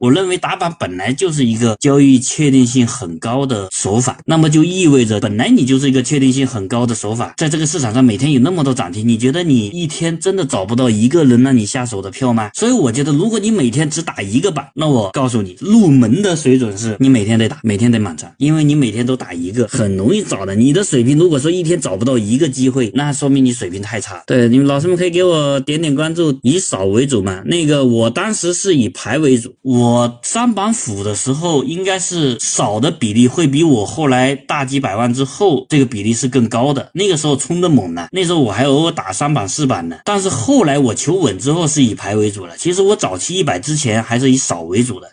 我认为打板本来就是一个交易确定性很高的手法，那么就意味着本来你就是一个确定性很高的手法，在这个市场上每天有那么多涨停，你觉得你一天真的找不到一个能让你下手的票吗？所以我觉得，如果你每天只打一个板，那我告诉你，入门的水准是你每天得打，每天得满仓，因为你每天都打一个，很容易找的。你的水平如果说一天找不到一个机会，那说明你水平太差。对，你们老师们可以给我点点关注，以少为主嘛。那个我当时是以牌为主，我我三板斧的时候应该是少的比例会比我后来大几百万之后这个比例是更高的。那个时候冲的猛呢，那时候我还偶尔打三板四板呢。但是后来我求稳之后是以牌为主了。其实我早期一百之前还是以少为主的。